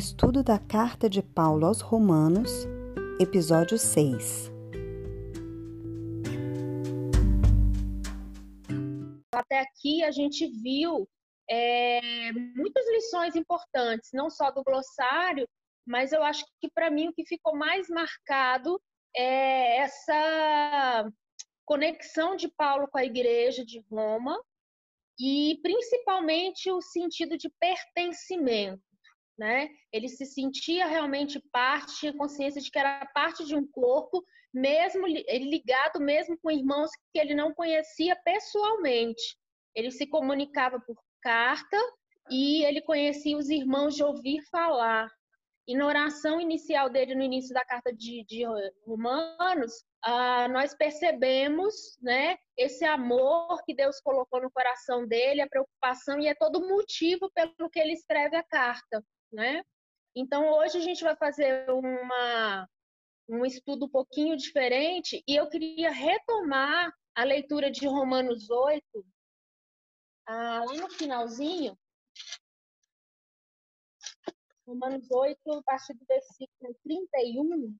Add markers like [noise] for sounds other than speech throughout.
Estudo da Carta de Paulo aos Romanos, episódio 6. Até aqui a gente viu é, muitas lições importantes, não só do glossário, mas eu acho que para mim o que ficou mais marcado é essa conexão de Paulo com a igreja de Roma e principalmente o sentido de pertencimento né? Ele se sentia realmente parte, tinha consciência de que era parte de um corpo, mesmo ligado mesmo com irmãos que ele não conhecia pessoalmente. Ele se comunicava por carta e ele conhecia os irmãos de ouvir falar. E na oração inicial dele, no início da carta de, de Romanos, ah, nós percebemos né, esse amor que Deus colocou no coração dele, a preocupação, e é todo motivo pelo que ele escreve a carta né? Então, hoje a gente vai fazer uma, um estudo um pouquinho diferente e eu queria retomar a leitura de Romanos 8, ah, lá no finalzinho. Romanos 8, a partir do versículo 31,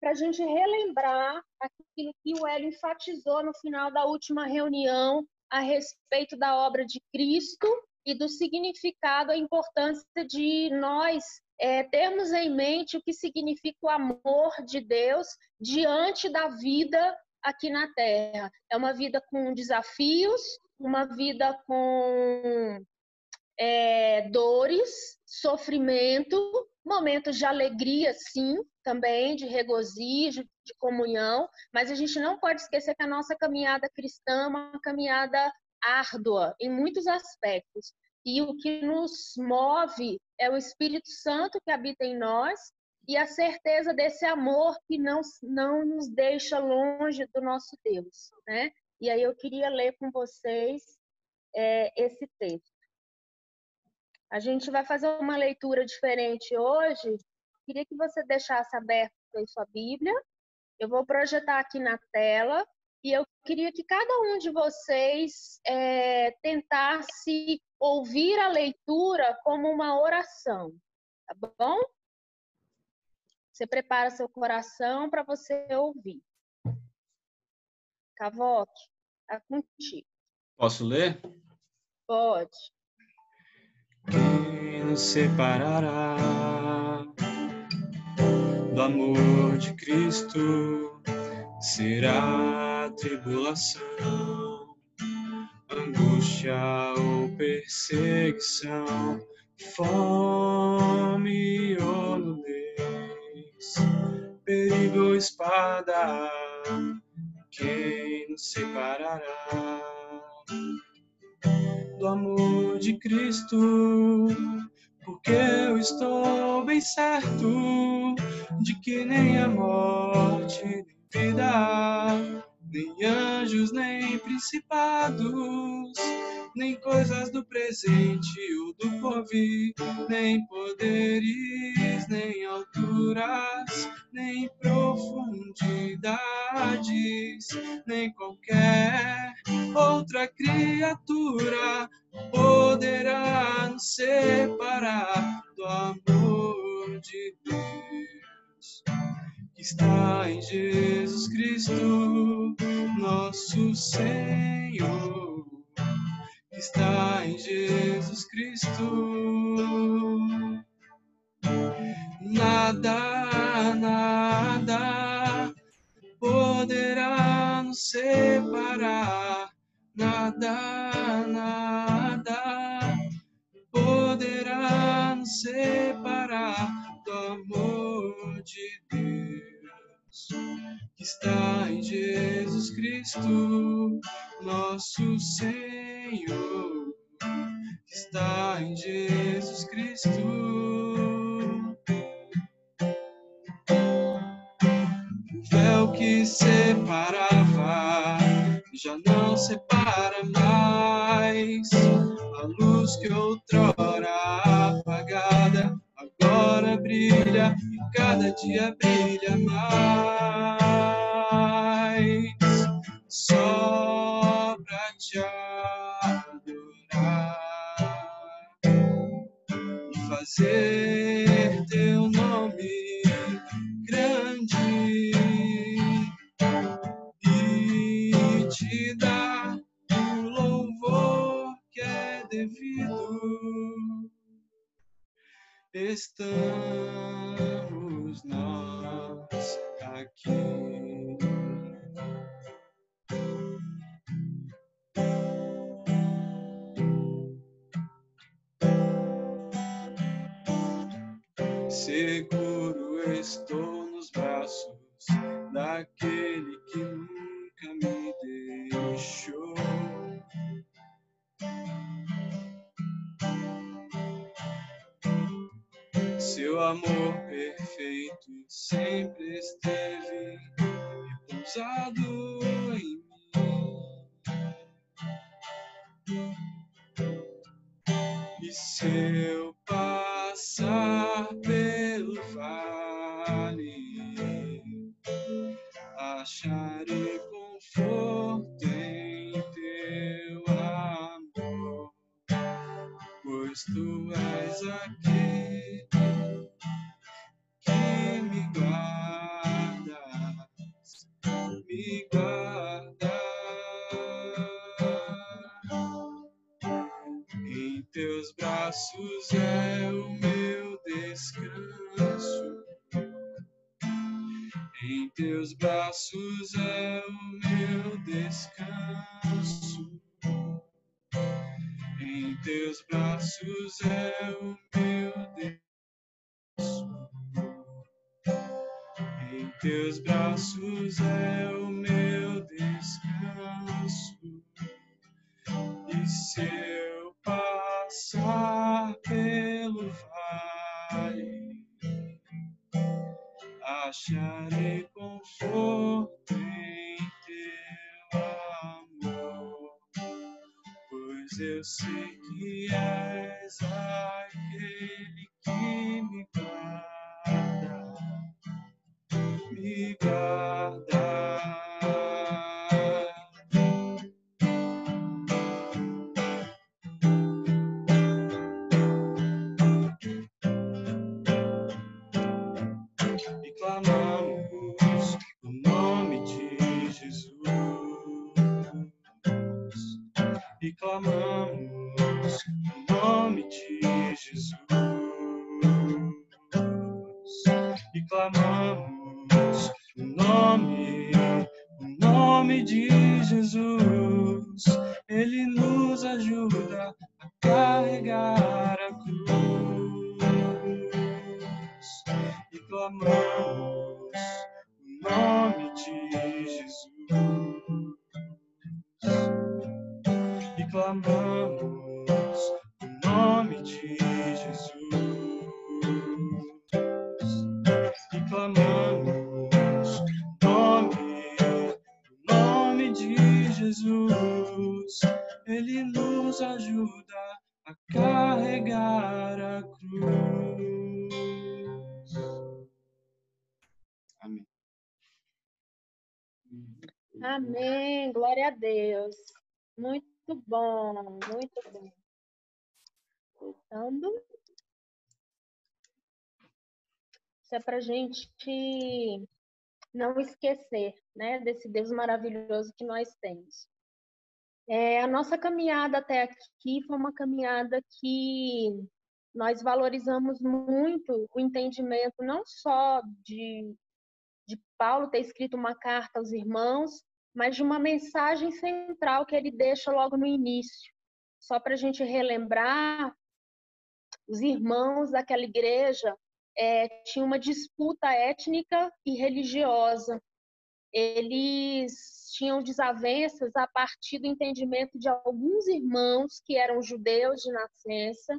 para a gente relembrar aquilo que o Hélio enfatizou no final da última reunião a respeito da obra de Cristo e do significado, a importância de nós é, termos em mente o que significa o amor de Deus diante da vida aqui na Terra. É uma vida com desafios, uma vida com é, dores, sofrimento, momentos de alegria, sim, também, de regozijo, de comunhão, mas a gente não pode esquecer que a nossa caminhada cristã é uma caminhada árdua em muitos aspectos. E o que nos move é o Espírito Santo que habita em nós e a certeza desse amor que não, não nos deixa longe do nosso Deus. Né? E aí eu queria ler com vocês é, esse texto. A gente vai fazer uma leitura diferente hoje. Queria que você deixasse aberto aí sua Bíblia. Eu vou projetar aqui na tela e eu queria que cada um de vocês é, tentasse ouvir a leitura como uma oração, tá bom? Você prepara seu coração para você ouvir. Cavoque, tá contigo. Posso ler? Pode. Quem nos separará do amor de Cristo será tribulação, angústia ou perseguição, fome ou nudez, perigo ou espada, quem nos separará do amor de Cristo? Porque eu estou bem certo de que nem a morte, vida nem anjos, nem principados, nem coisas do presente ou do porvir, nem poderes, nem alturas, nem profundidades, nem qualquer outra criatura poderá nos separar do amor de Deus está em Jesus Cristo, nosso Senhor, está em Jesus Cristo. Nada, nada poderá nos separar, nada, nada poderá nos separar do amor de Deus que está em Jesus Cristo, nosso Senhor, que está em Jesus Cristo. O véu que separava já não separa mais. A luz que outrora agora brilha e cada dia brilha mais. Só pra te adorar. ser teu nome grande e te dar o louvor que é devido. Estamos nós aqui. Seguro estou Seu amor perfeito sempre esteve repousado em mim. E se Em teus braços é o meu descanso. Em teus braços é o meu descanso. Em teus braços é o meu descanso. E se eu passar acharei conforto em teu amor, pois eu sei que és aquele que me guarda, me guarda. Ajuda a carregar a cruz e clamamos o nome de Jesus. E clamamos o nome de Jesus. Ajuda a carregar a cruz. Amém. Amém. Glória a Deus. Muito bom, muito bom. Voltando. Isso é para gente não esquecer, né, desse Deus maravilhoso que nós temos. É, a nossa caminhada até aqui foi uma caminhada que nós valorizamos muito o entendimento não só de, de Paulo ter escrito uma carta aos irmãos, mas de uma mensagem central que ele deixa logo no início. Só para a gente relembrar, os irmãos daquela igreja é, tinham uma disputa étnica e religiosa. Eles tinham desavenças a partir do entendimento de alguns irmãos que eram judeus de nascença,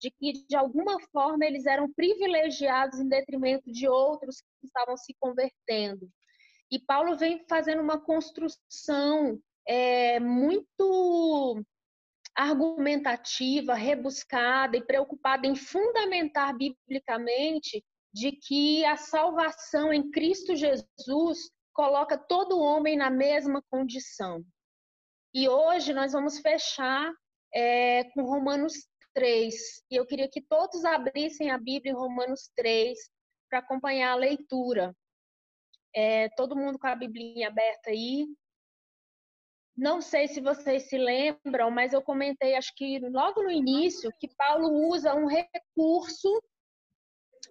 de que de alguma forma eles eram privilegiados em detrimento de outros que estavam se convertendo. E Paulo vem fazendo uma construção é, muito argumentativa, rebuscada e preocupada em fundamentar biblicamente de que a salvação em Cristo Jesus coloca todo homem na mesma condição. E hoje nós vamos fechar é, com Romanos 3. E eu queria que todos abrissem a Bíblia em Romanos 3 para acompanhar a leitura. É, todo mundo com a Biblinha aberta aí. Não sei se vocês se lembram, mas eu comentei, acho que logo no início, que Paulo usa um recurso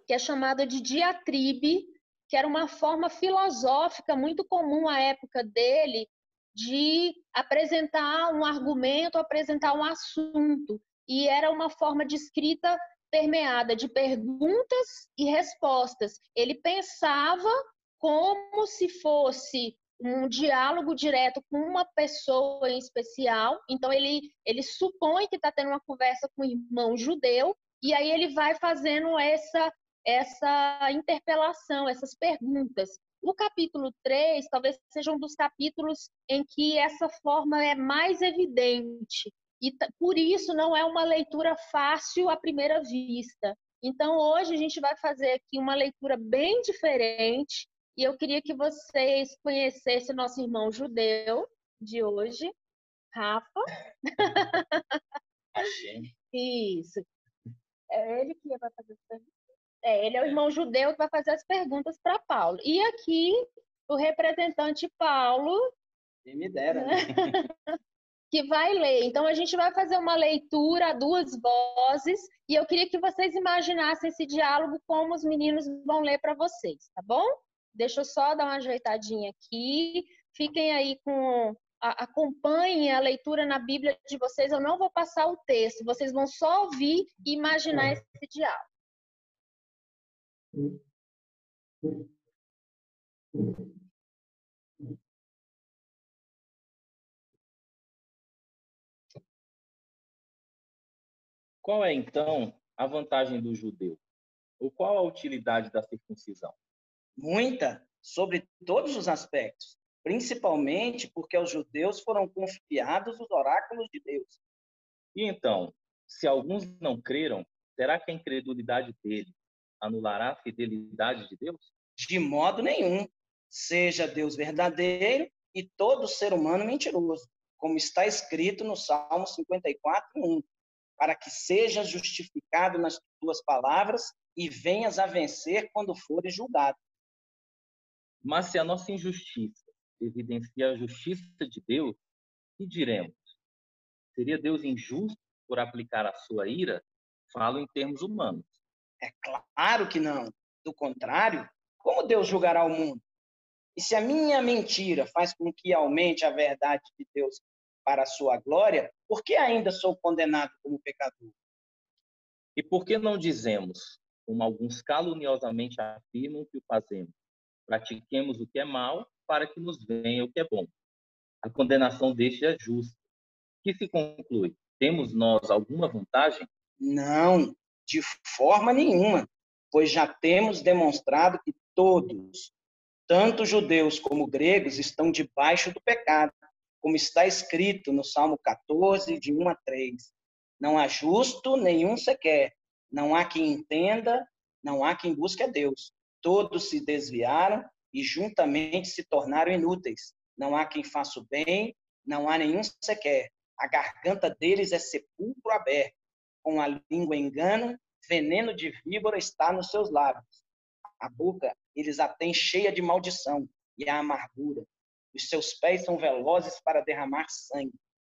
que é chamado de diatribe, que era uma forma filosófica muito comum à época dele de apresentar um argumento, apresentar um assunto. E era uma forma de escrita permeada de perguntas e respostas. Ele pensava como se fosse um diálogo direto com uma pessoa em especial. Então ele ele supõe que está tendo uma conversa com um irmão judeu e aí ele vai fazendo essa essa interpelação, essas perguntas. O capítulo 3 talvez seja um dos capítulos em que essa forma é mais evidente. E por isso não é uma leitura fácil à primeira vista. Então hoje a gente vai fazer aqui uma leitura bem diferente e eu queria que vocês conhecessem nosso irmão judeu de hoje, Rafa. Achei. [laughs] Isso. É ele que vai fazer as perguntas. É, ele é o irmão judeu que vai fazer as perguntas para Paulo. E aqui, o representante Paulo. Quem me dera. Né? [laughs] que vai ler. Então, a gente vai fazer uma leitura a duas vozes. E eu queria que vocês imaginassem esse diálogo como os meninos vão ler para vocês, tá bom? Deixa eu só dar uma ajeitadinha aqui. Fiquem aí com. A, acompanhem a leitura na Bíblia de vocês. Eu não vou passar o texto, vocês vão só ouvir e imaginar esse diálogo. Qual é, então, a vantagem do judeu? Ou qual a utilidade da circuncisão? Muita, sobre todos os aspectos, principalmente porque aos judeus foram confiados os oráculos de Deus. E então, se alguns não creram, será que a incredulidade deles anulará a fidelidade de Deus? De modo nenhum. Seja Deus verdadeiro e todo ser humano mentiroso, como está escrito no Salmo 54, 1. Para que sejas justificado nas tuas palavras e venhas a vencer quando fores julgado. Mas se a nossa injustiça evidencia a justiça de Deus, que diremos? Seria Deus injusto por aplicar a sua ira? Falo em termos humanos. É claro que não. Do contrário, como Deus julgará o mundo? E se a minha mentira faz com que aumente a verdade de Deus para a sua glória, por que ainda sou condenado como pecador? E por que não dizemos, como alguns caluniosamente afirmam que o fazemos? Pratiquemos o que é mal para que nos venha o que é bom. A condenação deste é justa. Que se conclui? Temos nós alguma vantagem? Não, de forma nenhuma, pois já temos demonstrado que todos, tanto judeus como gregos, estão debaixo do pecado, como está escrito no Salmo 14, de 1 a 3. Não há justo nenhum sequer, não há quem entenda, não há quem busque a Deus. Todos se desviaram e juntamente se tornaram inúteis. Não há quem faça o bem, não há nenhum sequer. A garganta deles é sepulcro aberto com a língua engana, veneno de víbora está nos seus lábios. A boca eles a têm cheia de maldição e a amargura. Os seus pés são velozes para derramar sangue.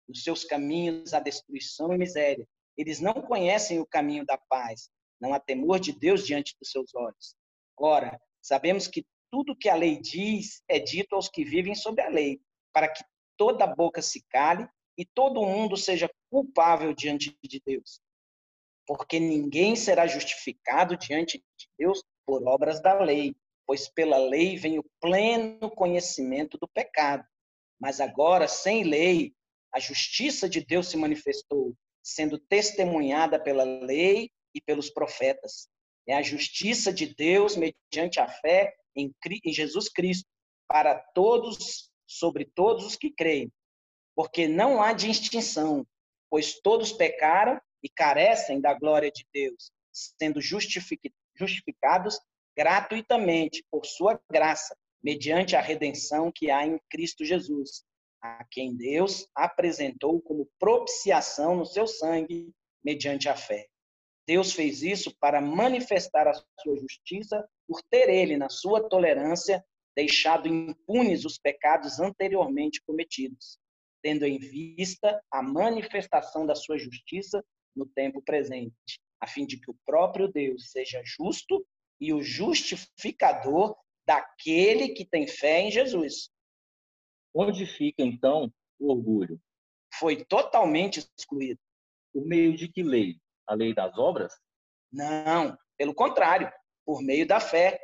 Os seus caminhos a destruição e miséria. Eles não conhecem o caminho da paz. Não há temor de Deus diante dos seus olhos. Ora, sabemos que tudo que a lei diz é dito aos que vivem sob a lei, para que toda boca se cale e todo mundo seja culpável diante de Deus porque ninguém será justificado diante de Deus por obras da lei, pois pela lei vem o pleno conhecimento do pecado. Mas agora, sem lei, a justiça de Deus se manifestou, sendo testemunhada pela lei e pelos profetas. É a justiça de Deus mediante a fé em, Jesus Cristo, para todos, sobre todos os que creem. Porque não há distinção, pois todos pecaram e carecem da glória de Deus, sendo justificados gratuitamente por sua graça, mediante a redenção que há em Cristo Jesus, a quem Deus apresentou como propiciação no seu sangue mediante a fé. Deus fez isso para manifestar a sua justiça por ter ele, na sua tolerância, deixado impunes os pecados anteriormente cometidos, tendo em vista a manifestação da sua justiça no tempo presente, a fim de que o próprio Deus seja justo e o justificador daquele que tem fé em Jesus. Onde fica, então, o orgulho? Foi totalmente excluído. Por meio de que lei? A lei das obras? Não, pelo contrário, por meio da fé.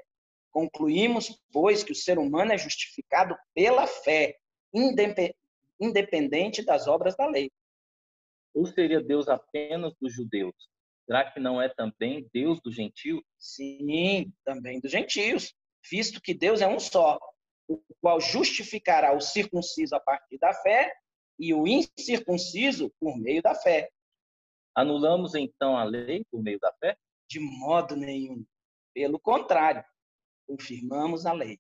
Concluímos, pois, que o ser humano é justificado pela fé, independente das obras da lei. Ou seria Deus apenas dos judeus? Será que não é também Deus dos gentios? Sim, também dos gentios, visto que Deus é um só, o qual justificará o circunciso a partir da fé e o incircunciso por meio da fé. Anulamos então a lei por meio da fé? De modo nenhum. Pelo contrário, confirmamos a lei.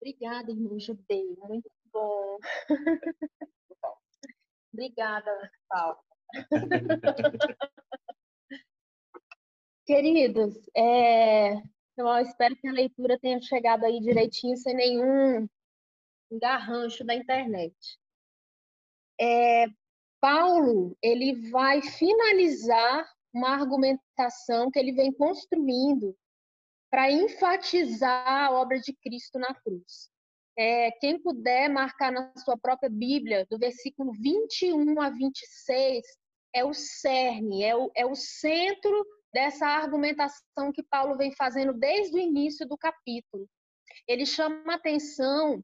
Obrigada, irmão Judeu. Muito bom. Obrigada, Paulo. Queridos, é, eu espero que a leitura tenha chegado aí direitinho, sem nenhum garrancho da internet. É, Paulo ele vai finalizar uma argumentação que ele vem construindo para enfatizar a obra de Cristo na cruz. É, quem puder marcar na sua própria Bíblia, do versículo 21 a 26, é o cerne, é o, é o centro dessa argumentação que Paulo vem fazendo desde o início do capítulo. Ele chama atenção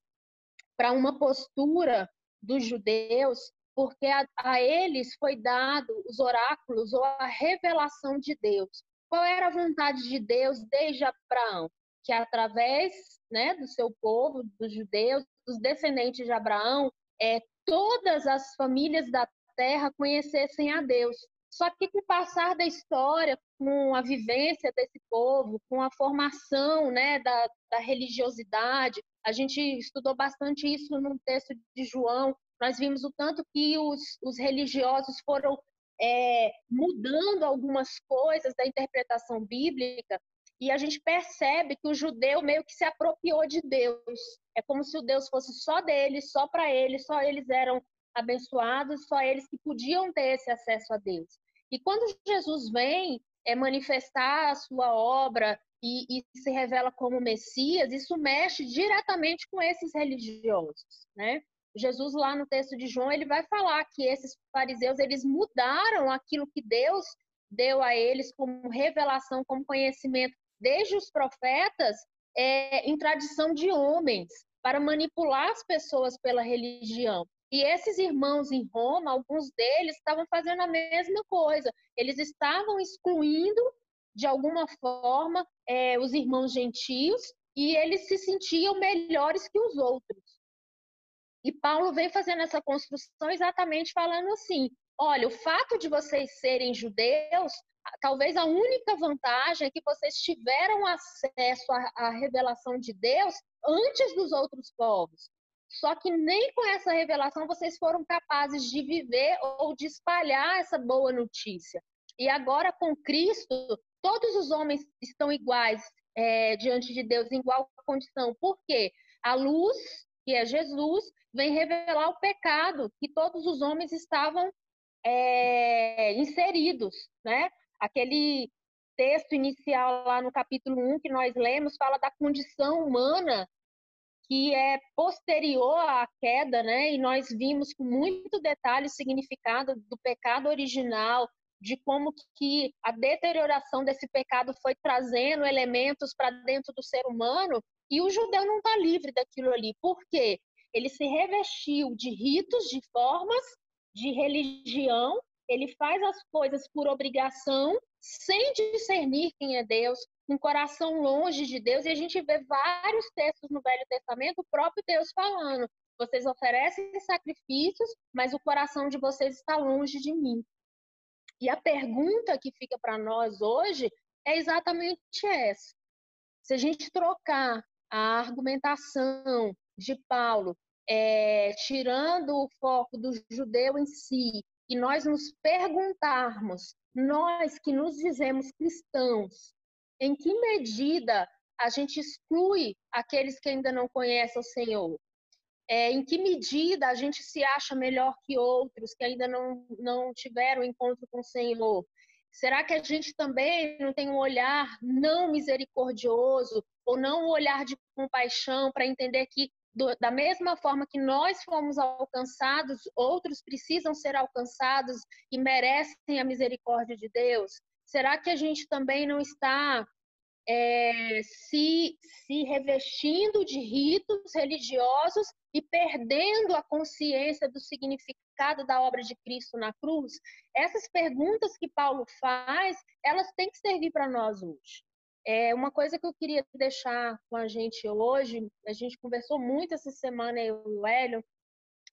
para uma postura dos judeus, porque a, a, eles foi dado os oráculos ou a revelação de Deus. Qual era a vontade de Deus desde Abraão? Que através né, do seu povo, dos judeus, dos descendentes de Abraão, é, todas as famílias da terra conhecessem a Deus. Só que com o passar da história, com a vivência desse povo, com a formação né, da, da religiosidade, a gente estudou bastante isso num texto de João. Nós vimos o tanto que os, os religiosos foram é, mudando algumas coisas da interpretação bíblica e a gente percebe que o judeu meio que se apropriou de Deus. É como se o Deus fosse só deles, só para eles, só eles eram abençoados, só eles que podiam ter esse acesso a Deus. E quando Jesus vem é, manifestar a sua obra e, e, se revela como Messias, isso mexe diretamente com esses religiosos, né? Jesus lá no texto de João ele vai falar que esses fariseus eles mudaram aquilo que Deus deu a eles como revelação, como conhecimento desde os profetas é, em tradição de homens para manipular as pessoas pela religião. E esses irmãos em Roma, alguns deles estavam fazendo a mesma coisa. Eles estavam excluindo, de alguma forma, é, os irmãos gentios e eles se sentiam melhores que os outros. E Paulo vem fazendo essa construção exatamente falando assim: olha, o fato de vocês serem judeus, talvez a única vantagem é que vocês tiveram acesso à, à revelação de Deus antes dos outros povos. Só que nem com essa revelação vocês foram capazes de viver ou de espalhar essa boa notícia. E agora com Cristo, todos os homens estão iguais é, diante de Deus, em igual condição. Por quê? A luz, que é Jesus, vem revelar o pecado que todos os homens estavam é, inseridos, né? Aquele texto inicial lá no capítulo 1 que nós lemos fala da condição humana que é posterior à queda, né? E nós vimos com muito detalhe o significado do pecado original, de como que a deterioração desse pecado foi trazendo elementos para dentro do ser humano, e o judeu não está livre daquilo ali. Por quê? Ele se revestiu de ritos, de formas, de religião, ele faz as coisas por obrigação, sem discernir quem é Deus, um coração longe de Deus, e a gente vê vários textos no Velho Testamento, o próprio Deus falando: vocês oferecem sacrifícios, mas o coração de vocês está longe de mim. E a pergunta que fica para nós hoje é exatamente essa. Se a gente trocar a argumentação de Paulo, é, tirando o foco do judeu em si, e nós nos perguntarmos, nós que nos dizemos cristãos, em que medida a gente exclui aqueles que ainda não conhecem o Senhor? É, em que medida a gente se acha melhor que outros que ainda não, não tiveram encontro com o Senhor? Será que a gente também não tem um olhar não misericordioso ou não um olhar de compaixão para entender que do, da mesma forma que nós fomos alcançados, outros precisam ser alcançados e merecem a misericórdia de Deus? Será que a gente também não está é, se, se revestindo de ritos religiosos e perdendo a consciência do significado da obra de Cristo na cruz? Essas perguntas que Paulo faz, elas têm que servir para nós hoje. É uma coisa que eu queria deixar com a gente hoje, a gente conversou muito essa semana, eu e o Hélio,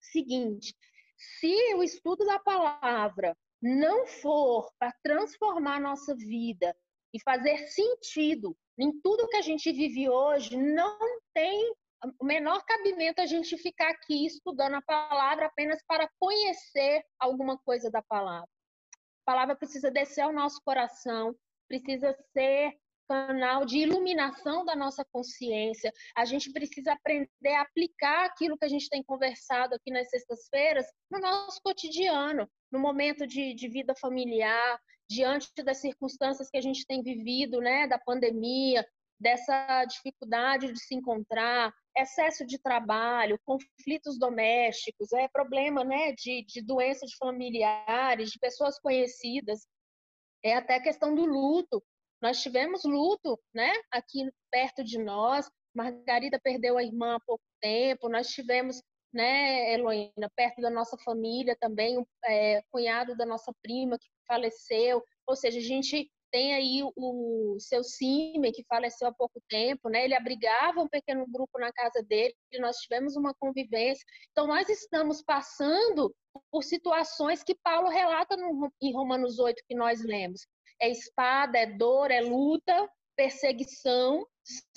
seguinte, se o estudo da palavra não for para transformar a nossa vida e fazer sentido em tudo que a gente vive hoje, não tem o menor cabimento a gente ficar aqui estudando a palavra apenas para conhecer alguma coisa da palavra. A palavra precisa descer ao nosso coração, precisa ser canal de iluminação da nossa consciência. A gente precisa aprender a aplicar aquilo que a gente tem conversado aqui nas sextas-feiras no nosso cotidiano, no momento de, de vida familiar, diante das circunstâncias que a gente tem vivido, né, da pandemia, dessa dificuldade de se encontrar, excesso de trabalho, conflitos domésticos, é problema, né, de, de doença de familiares, de pessoas conhecidas, é até questão do luto. Nós tivemos luto, né, aqui perto de nós. Margarida perdeu a irmã há pouco tempo. Nós tivemos, né, Heloína, perto da nossa família também, um é, cunhado da nossa prima que faleceu. Ou seja, a gente tem aí o seu Cime, que faleceu há pouco tempo, né? Ele abrigava um pequeno grupo na casa dele, nós tivemos uma convivência. Então, nós estamos passando por situações que Paulo relata no, em Romanos 8, que nós lemos. É espada, é dor, é luta, perseguição,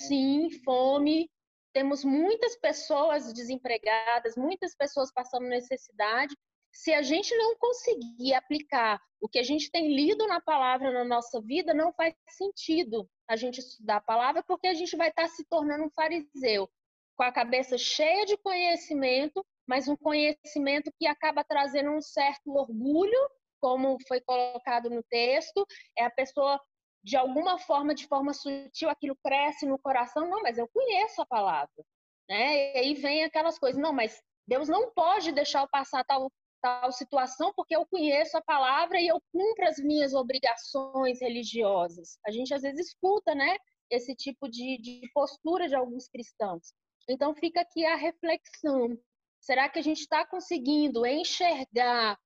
sim, fome. Temos muitas pessoas desempregadas, muitas pessoas passando necessidade, se a gente não conseguir aplicar o que a gente tem lido na palavra na nossa vida, não faz sentido a gente estudar a palavra, porque a gente vai estar se tornando um fariseu, com a cabeça cheia de conhecimento, mas um conhecimento que acaba trazendo um certo orgulho, como foi colocado no texto, é a pessoa de alguma forma, de forma sutil, aquilo cresce no coração, não, mas eu conheço a palavra, né? E aí vem aquelas coisas, não, mas Deus não pode deixar eu passar tal tal situação porque eu conheço a palavra e eu cumpro as minhas obrigações religiosas. A gente às vezes escuta, né, esse tipo de, de postura de alguns cristãos. Então fica aqui a reflexão. Será que a gente está conseguindo enxergar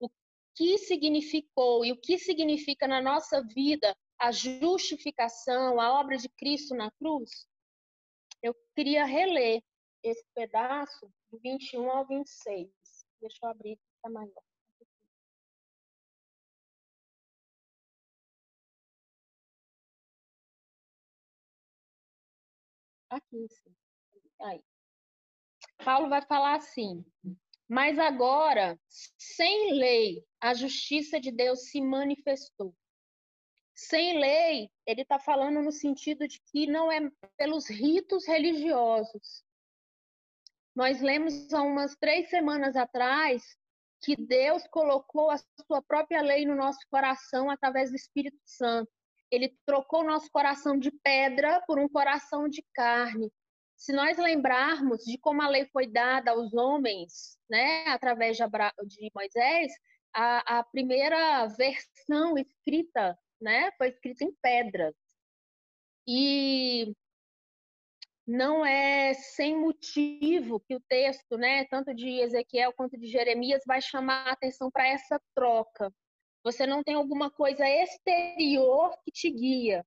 o que significou e o que significa na nossa vida a justificação, a obra de Cristo na cruz? Eu queria reler esse pedaço do 21 ao 26. Deixa eu abrir, fica maior. Aqui, sim. Aí. Paulo vai falar assim: Mas agora, sem lei, a justiça de Deus se manifestou. Sem lei, ele está falando no sentido de que não é pelos ritos religiosos, nós lemos há umas três semanas atrás que Deus colocou a sua própria lei no nosso coração através do Espírito Santo. Ele trocou o nosso coração de pedra por um coração de carne. Se nós lembrarmos de como a lei foi dada aos homens, né, através de, Moisés, a, a, primeira versão escrita, né, foi escrita em pedras. E não é sem motivo que o texto, né, tanto de Ezequiel quanto de Jeremias, vai chamar a atenção para essa troca. Você não tem alguma coisa exterior que te guia.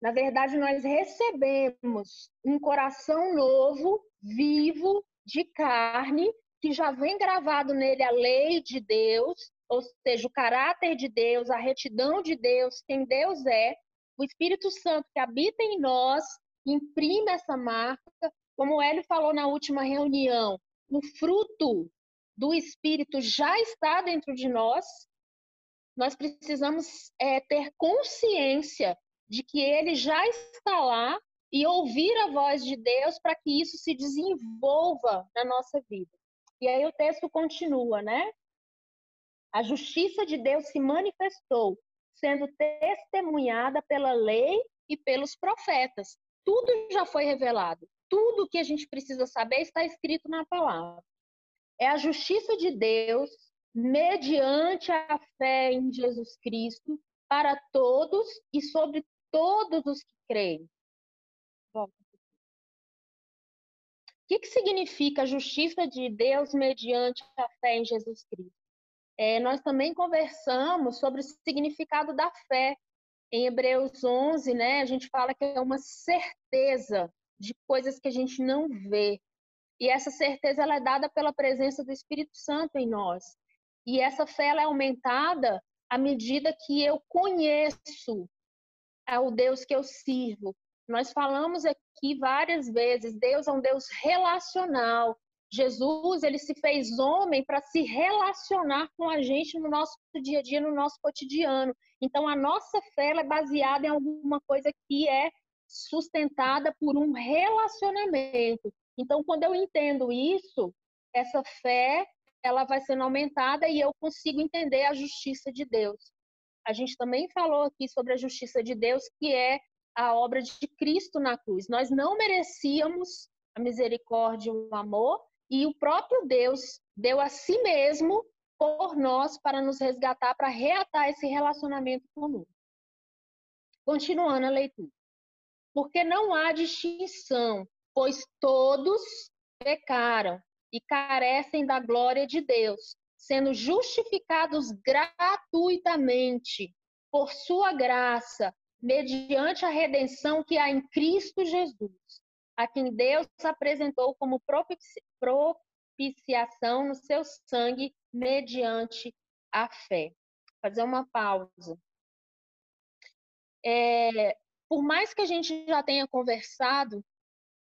Na verdade, nós recebemos um coração novo, vivo, de carne, que já vem gravado nele a lei de Deus, ou seja, o caráter de Deus, a retidão de Deus, quem Deus é, o Espírito Santo que habita em nós imprime essa marca Como o Hélio falou na última reunião, o fruto do Espírito já está dentro de nós. Nós precisamos é, ter consciência de que ele já está lá e ouvir a voz de Deus para que isso se desenvolva na nossa vida. E aí o texto continua, né? A justiça de Deus se manifestou, sendo testemunhada pela lei e pelos profetas. Tudo já foi revelado. Tudo que a gente precisa saber está escrito na palavra. É a justiça de Deus mediante a fé em Jesus Cristo para todos e sobre todos os que creem. O que, que significa a justiça de Deus mediante a fé em Jesus Cristo? É, nós também conversamos sobre o significado da fé. Em Hebreus 11, né, a gente fala que é uma certeza de coisas que a gente não vê. E essa certeza ela é dada pela presença do Espírito Santo em nós. E essa fé ela é aumentada à medida que eu conheço o Deus que eu sirvo. Nós falamos aqui várias vezes, Deus é um Deus relacional. Jesus, ele se fez homem para se relacionar com a gente no nosso dia a dia, no nosso cotidiano. Então, a nossa fé é baseada em alguma coisa que é sustentada por um relacionamento. Então, quando eu entendo isso, essa fé, ela vai sendo aumentada e eu consigo entender a justiça de Deus. A gente também falou aqui sobre a justiça de Deus, que é a obra de Cristo na cruz. Nós não merecíamos a misericórdia e o amor, e o próprio Deus deu a si mesmo por nós para nos resgatar, para reatar esse relacionamento conosco. Continuando a leitura. Porque não há distinção, pois todos pecaram e carecem da glória de Deus, sendo justificados gratuitamente por sua graça, mediante a redenção que há em Cristo Jesus, a quem Deus apresentou como propiciação no seu sangue mediante a fé. Vou fazer uma pausa. É, por mais que a gente já tenha conversado,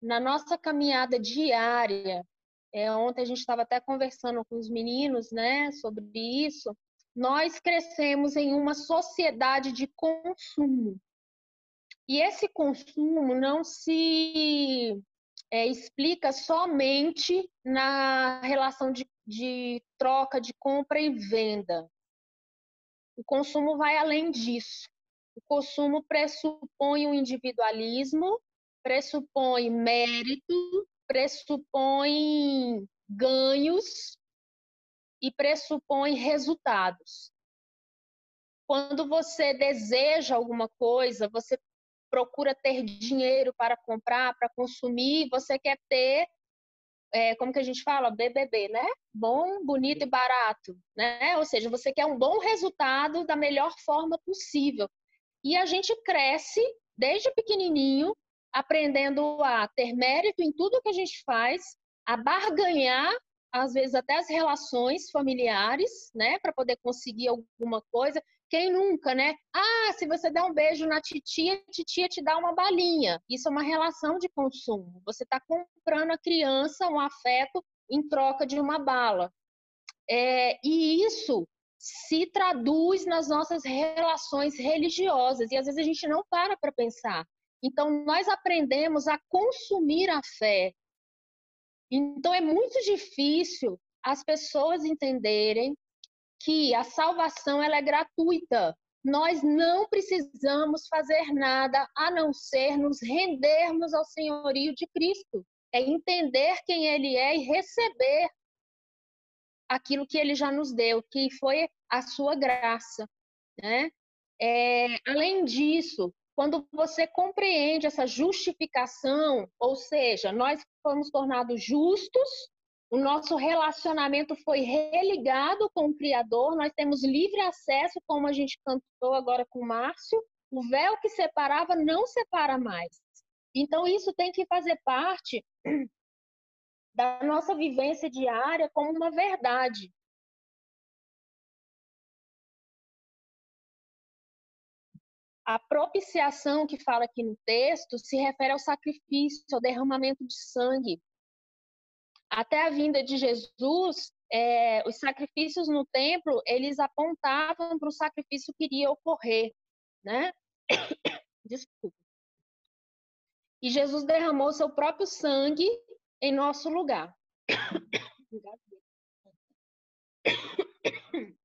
na nossa caminhada diária, é, ontem a gente estava até conversando com os meninos né, sobre isso, nós crescemos em uma sociedade de consumo. E esse consumo não se é, explica somente na relação de, de troca, de compra e venda. O consumo vai além disso. O consumo pressupõe o individualismo, pressupõe mérito, pressupõe ganhos e pressupõe resultados. Quando você deseja alguma coisa, você procura ter dinheiro para comprar, para consumir, você quer ter, é, como que a gente fala, BBB, né? Bom, bonito e barato, né? Ou seja, você quer um bom resultado da melhor forma possível. E a gente cresce desde pequenininho aprendendo a ter mérito em tudo que a gente faz, a barganhar, às vezes até as relações familiares, né, para poder conseguir alguma coisa. Quem nunca, né? Ah, se você der um beijo na titia, a titia te dá uma balinha. Isso é uma relação de consumo. Você está comprando a criança um afeto em troca de uma bala. É, e isso se traduz nas nossas relações religiosas. E às vezes a gente não para para pensar. Então, nós aprendemos a consumir a fé. Então, é muito difícil as pessoas entenderem que a salvação ela é gratuita. Nós não precisamos fazer nada a não ser nos rendermos ao senhorio de Cristo. É entender quem Ele é e receber aquilo que Ele já nos deu, que foi a sua graça. Né? É, além disso, quando você compreende essa justificação, ou seja, nós fomos tornados justos, o nosso relacionamento foi religado com o Criador, nós temos livre acesso, como a gente cantou agora com o Márcio, o véu que separava não separa mais. Então, isso tem que fazer parte [clears throat] da nossa vivência diária como uma verdade. A propiciação que fala aqui no texto se refere ao sacrifício, ao derramamento de sangue. Até a vinda de Jesus, é, os sacrifícios no templo, eles apontavam para o sacrifício que iria ocorrer, né? [coughs] Desculpa. E Jesus derramou seu próprio sangue em nosso lugar. [coughs]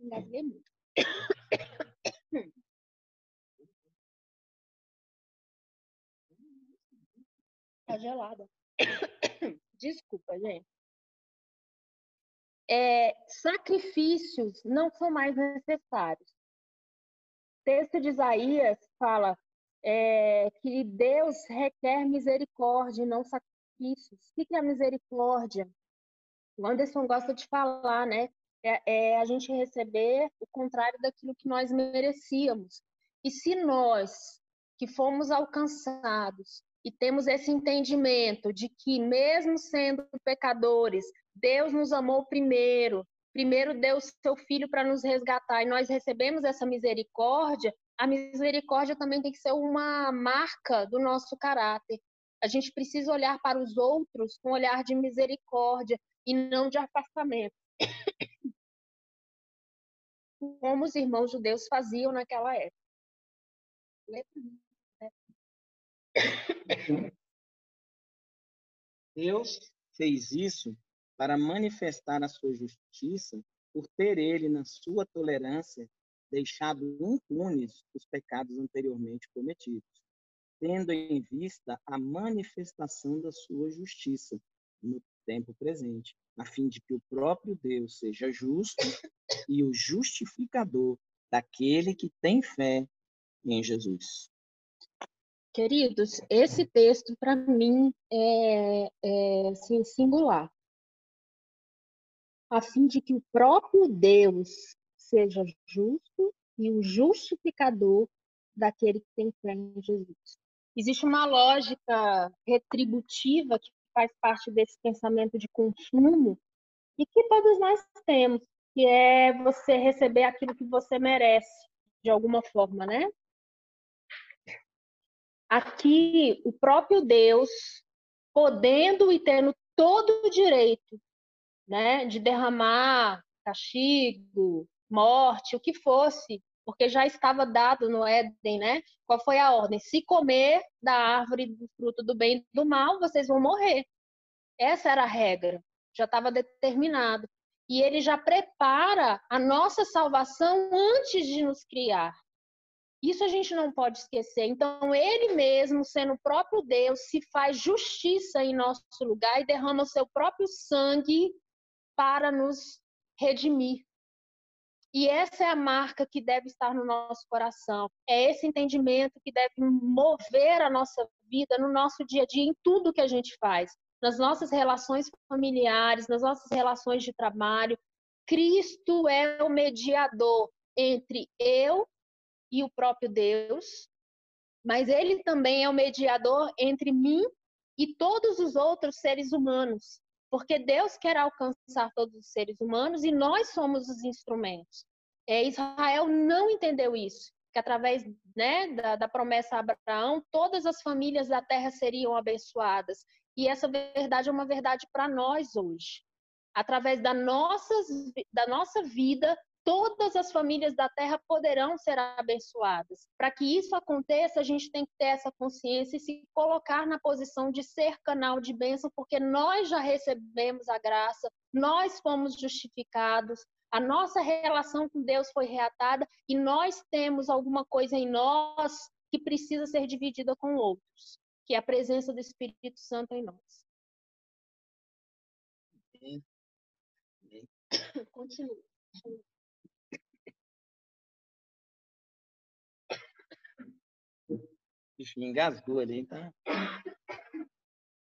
Engasguei muito. Tá gelada. [coughs] Desculpa, gente. É, sacrifícios não são mais necessários. O texto de Isaías fala é, que Deus requer misericórdia e não sacrifícios. O que é misericórdia? O Anderson gosta de falar, né? É, é, a gente receber o contrário daquilo que nós merecíamos. E se nós, que fomos alcançados, e temos esse entendimento de que, mesmo sendo pecadores, Deus nos amou primeiro, primeiro deu seu filho para nos resgatar e nós recebemos essa misericórdia, a misericórdia também tem que ser uma marca do nosso caráter. A gente precisa olhar para os outros com um olhar de misericórdia e não de afastamento. [coughs] Como os irmãos judeus faziam naquela época. Deus fez isso para manifestar a sua justiça por ter ele, na sua tolerância, deixado impunes os pecados anteriormente cometidos, tendo em vista a manifestação da sua justiça no tempo presente, a fim de que o próprio Deus seja justo e o justificador daquele que tem fé em Jesus. Queridos, esse texto para mim é, é assim, singular, a fim de que o próprio Deus seja justo e o justificador daquele que tem fé em Jesus. Existe uma lógica retributiva que faz parte desse pensamento de consumo e que todos nós temos, que é você receber aquilo que você merece, de alguma forma, né? Aqui, o próprio Deus, podendo e tendo todo o direito né, de derramar castigo, morte, o que fosse, porque já estava dado no Éden, né? Qual foi a ordem? Se comer da árvore do fruto do bem e do mal, vocês vão morrer. Essa era a regra, já estava determinado. E ele já prepara a nossa salvação antes de nos criar. Isso a gente não pode esquecer. Então, ele mesmo, sendo o próprio Deus, se faz justiça em nosso lugar e derrama o seu próprio sangue para nos redimir. E essa é a marca que deve estar no nosso coração. É esse entendimento que deve mover a nossa vida no nosso dia a dia, em tudo que a gente faz, nas nossas relações familiares, nas nossas relações de trabalho. Cristo é o mediador entre eu e o próprio Deus, mas ele também é o mediador entre mim e todos os outros seres humanos, porque Deus quer alcançar todos os seres humanos e nós somos os instrumentos. É, Israel não entendeu isso, que através né, da, da promessa a Abraão, todas as famílias da terra seriam abençoadas. E essa verdade é uma verdade para nós hoje. Através da, nossas, da nossa vida, todas as famílias da terra poderão ser abençoadas. Para que isso aconteça, a gente tem que ter essa consciência e se colocar na posição de ser canal de bênção, porque nós já recebemos a graça, nós fomos justificados, a nossa relação com Deus foi reatada e nós temos alguma coisa em nós que precisa ser dividida com outros, que é a presença do Espírito Santo em nós. [coughs] Continua. Bicho engasgou ali, tá?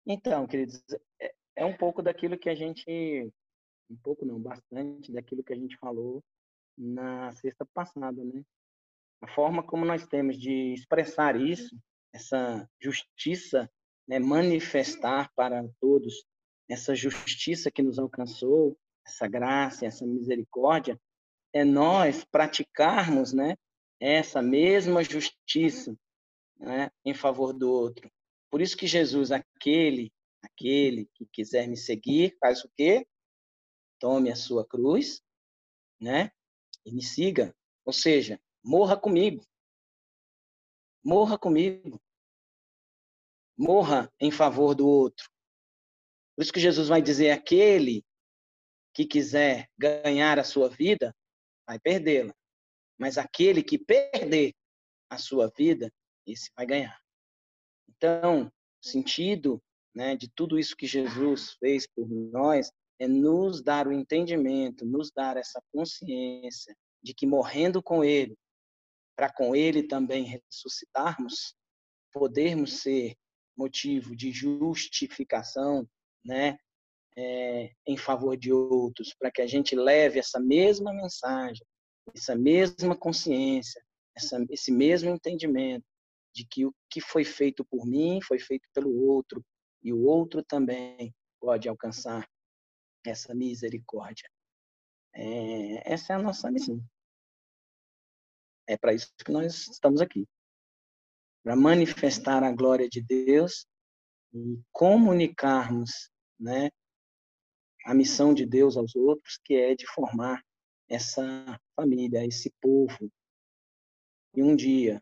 Então, queridos, é, é um pouco daquilo que a gente, um pouco não, bastante daquilo que a gente falou na sexta passada, né? A forma como nós temos de expressar isso, essa justiça, né, manifestar para todos essa justiça que nos alcançou, essa graça, essa misericórdia, é nós praticarmos, né, essa mesma justiça, né, em favor do outro. Por isso que Jesus, aquele, aquele que quiser me seguir, faz o quê? Tome a sua cruz, né, e me siga. Ou seja, morra comigo. Morra comigo. Morra em favor do outro. Por isso que Jesus vai dizer: aquele que quiser ganhar a sua vida, vai perdê-la. Mas aquele que perder a sua vida, esse vai ganhar. Então, o sentido né, de tudo isso que Jesus fez por nós é nos dar o entendimento, nos dar essa consciência de que morrendo com Ele, para com Ele também ressuscitarmos, podermos ser motivo de justificação, né, é, em favor de outros, para que a gente leve essa mesma mensagem, essa mesma consciência, essa, esse mesmo entendimento de que o que foi feito por mim foi feito pelo outro e o outro também pode alcançar essa misericórdia. É, essa é a nossa missão. É para isso que nós estamos aqui para manifestar a glória de Deus e comunicarmos né, a missão de Deus aos outros, que é de formar essa família, esse povo, e um dia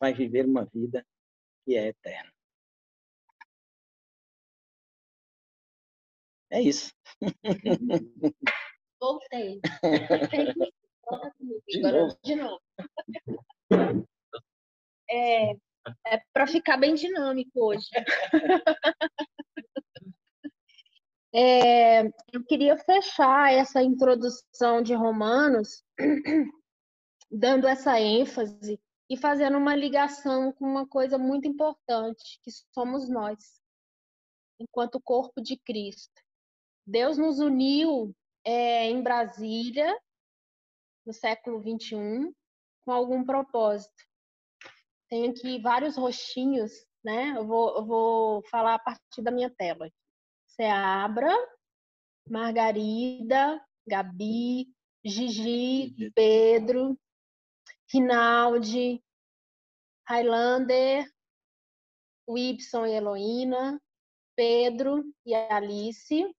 vai viver uma vida que é eterna. É isso. [laughs] Voltei. De Agora, novo. de novo. É, é para ficar bem dinâmico hoje. [laughs] É, eu queria fechar essa introdução de Romanos [clears throat] dando essa ênfase e fazendo uma ligação com uma coisa muito importante, que somos nós, enquanto corpo de Cristo. Deus nos uniu é, em Brasília, no século 21, com algum propósito. Tem aqui vários rostinhos, né? Eu vou, eu vou falar a partir da minha tela. Seabra, Margarida, Gabi, Gigi, Pedro, Rinaldi, Highlander, Wibson e Heloína, Pedro e Alice,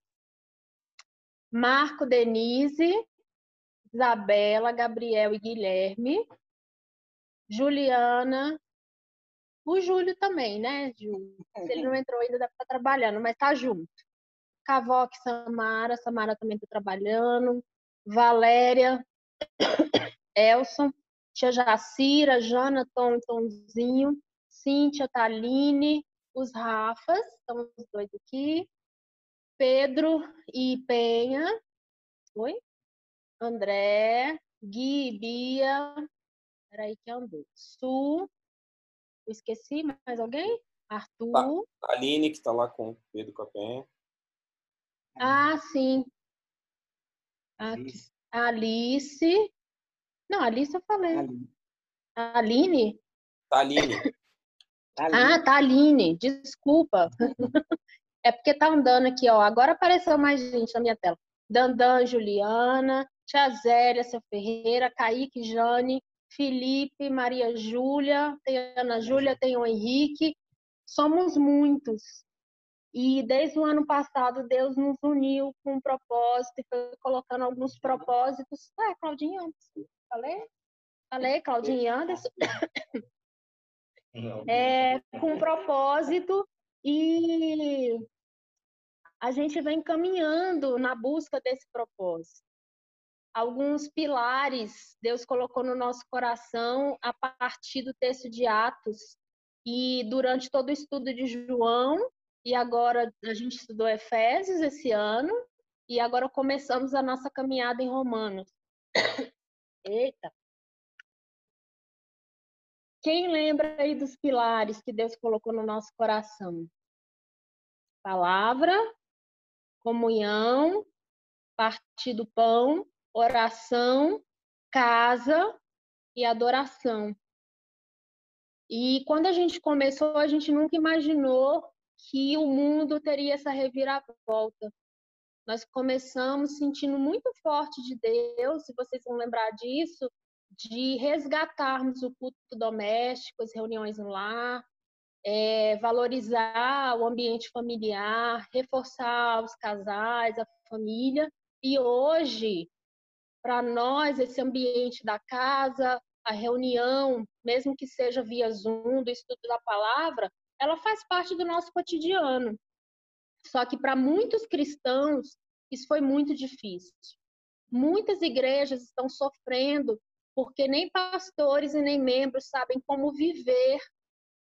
Marco Denise, Isabela, Gabriel e Guilherme, Juliana, o Júlio também, né, Ju? Se ele não entrou ainda, deve estar trabalhando, mas tá junto. Cavoque Samara, Samara também está trabalhando. Valéria, [coughs] Elson, Tia Jacira, e Tomzinho, Cíntia, Taline, os Rafas, estão os dois aqui. Pedro e Penha. Oi? André, Gui, Bia. Peraí que andou. Su, esqueci, mais alguém? Arthur. Tá. Aline, que está lá com o Pedro Capem. Ah, sim. Alice. Alice. Não, Alice eu falei. Aline. Aline? Taline. Ah, tá, Aline. Desculpa. [laughs] é porque tá andando aqui, ó. Agora apareceu mais gente na minha tela. Dandan, Juliana, Tia Zélia, seu Ferreira, Kaique, Jane, Felipe, Maria Júlia, tem a Ana Júlia, tem o Henrique. Somos muitos. E desde o ano passado, Deus nos uniu com um propósito e foi colocando alguns propósitos. Ah, Claudinha Anderson. Falei? Falei, Claudinha Anderson. É, com um propósito e a gente vem caminhando na busca desse propósito alguns pilares Deus colocou no nosso coração a partir do texto de Atos e durante todo o estudo de João e agora a gente estudou Efésios esse ano e agora começamos a nossa caminhada em Romanos. [coughs] Eita. Quem lembra aí dos pilares que Deus colocou no nosso coração? Palavra, comunhão, partir do pão oração, casa e adoração. E quando a gente começou, a gente nunca imaginou que o mundo teria essa reviravolta. nós começamos sentindo muito forte de Deus, se vocês vão lembrar disso, de resgatarmos o culto doméstico, as reuniões no lar, é, valorizar o ambiente familiar, reforçar os casais, a família. E hoje, para nós, esse ambiente da casa, a reunião, mesmo que seja via Zoom, do estudo da palavra, ela faz parte do nosso cotidiano. Só que para muitos cristãos, isso foi muito difícil. Muitas igrejas estão sofrendo porque nem pastores e nem membros sabem como viver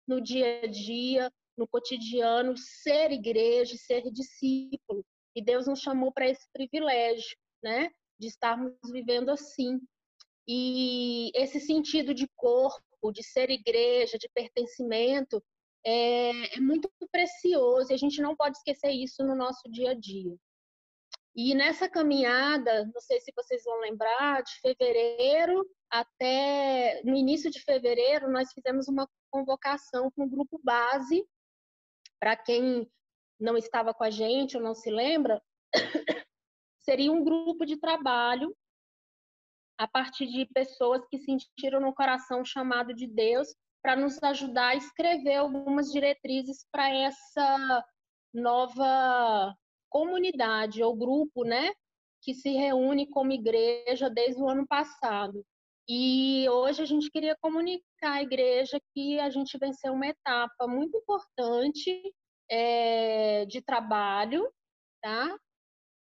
no dia a dia, no cotidiano, ser igreja, ser discípulo. E Deus nos chamou para esse privilégio, né? De estarmos vivendo assim. E esse sentido de corpo, de ser igreja, de pertencimento, é, é muito precioso e a gente não pode esquecer isso no nosso dia a dia. E nessa caminhada, não sei se vocês vão lembrar, de fevereiro até no início de fevereiro, nós fizemos uma convocação com o grupo base. Para quem não estava com a gente ou não se lembra, [coughs] seria um grupo de trabalho a partir de pessoas que sentiram no coração o chamado de Deus para nos ajudar a escrever algumas diretrizes para essa nova comunidade ou grupo, né, que se reúne como igreja desde o ano passado. E hoje a gente queria comunicar à igreja que a gente venceu uma etapa muito importante é, de trabalho, tá?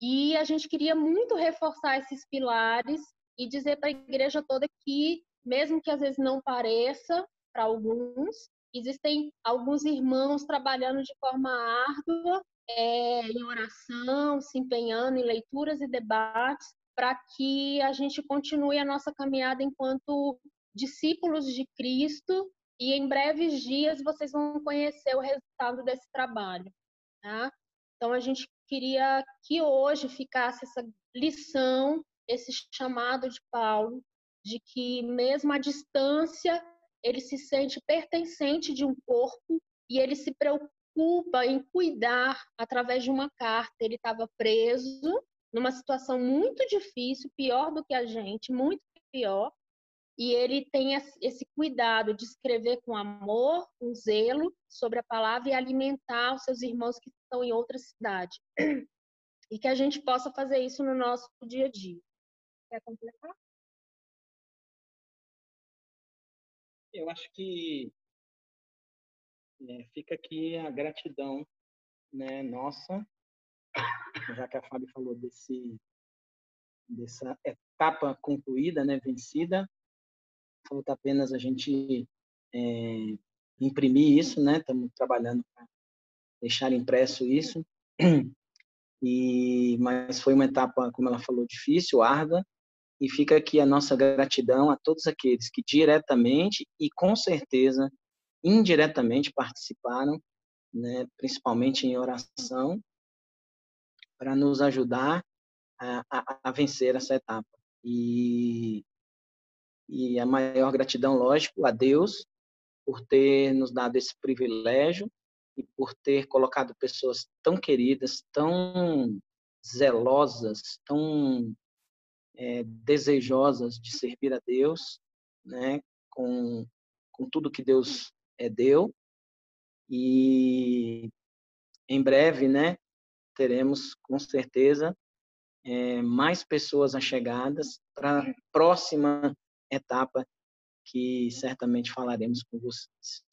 E a gente queria muito reforçar esses pilares e dizer para a igreja toda que, mesmo que às vezes não pareça para alguns, existem alguns irmãos trabalhando de forma árdua é, em oração, se empenhando em leituras e debates, para que a gente continue a nossa caminhada enquanto discípulos de Cristo e em breves dias vocês vão conhecer o resultado desse trabalho. Tá? Então a gente queria que hoje ficasse essa lição, esse chamado de Paulo, de que mesmo à distância ele se sente pertencente de um corpo e ele se preocupa em cuidar através de uma carta. Ele estava preso numa situação muito difícil, pior do que a gente, muito pior. E ele tem esse cuidado de escrever com amor, com zelo sobre a palavra e alimentar os seus irmãos que estão em outra cidade. [clears throat] E que a gente possa fazer isso no nosso dia a dia. Quer completar? Eu acho que é, fica aqui a gratidão né, nossa, já que a Fábio falou desse, dessa etapa concluída, né, vencida. Falta apenas a gente é, imprimir isso, né? Estamos trabalhando para deixar impresso isso. E, mas foi uma etapa, como ela falou, difícil, árdua, e fica aqui a nossa gratidão a todos aqueles que diretamente e com certeza indiretamente participaram, né, principalmente em oração, para nos ajudar a, a, a, vencer essa etapa. E, e a maior gratidão, lógico, a Deus por ter nos dado esse privilégio e por ter colocado pessoas tão queridas, tão zelosas, tão é, desejosas de servir a Deus, né, com, com tudo que Deus é, deu. E em breve, né, teremos com certeza é, mais pessoas achegadas para a próxima etapa que certamente falaremos com vocês.